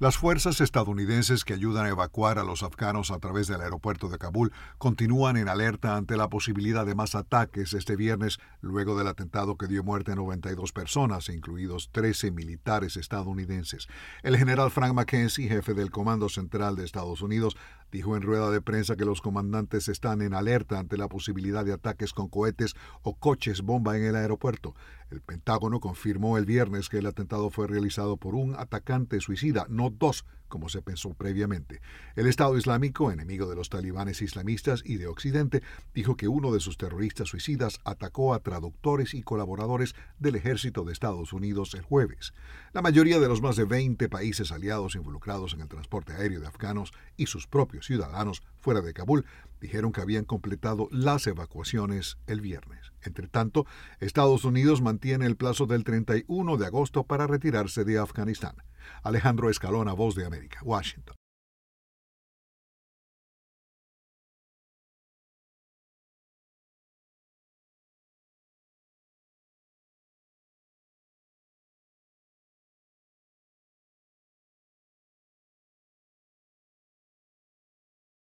Las fuerzas estadounidenses que ayudan a evacuar a los afganos a través del aeropuerto de Kabul continúan en alerta ante la posibilidad de más ataques este viernes luego del atentado que dio muerte a 92 personas, incluidos 13 militares estadounidenses. El general Frank McKenzie, jefe del Comando Central de Estados Unidos, dijo en rueda de prensa que los comandantes están en alerta ante la posibilidad de ataques con cohetes o coches bomba en el aeropuerto. El Pentágono confirmó el viernes que el atentado fue realizado por un atacante suicida, no dos, como se pensó previamente. El Estado Islámico, enemigo de los talibanes islamistas y de Occidente, dijo que uno de sus terroristas suicidas atacó a traductores y colaboradores del ejército de Estados Unidos el jueves. La mayoría de los más de 20 países aliados involucrados en el transporte aéreo de afganos y sus propios ciudadanos fuera de Kabul dijeron que habían completado las evacuaciones el viernes. Entre tanto, Estados Unidos mantiene el plazo del 31 de agosto para retirarse de Afganistán. Alejandro Escalona, Voz de América, Washington.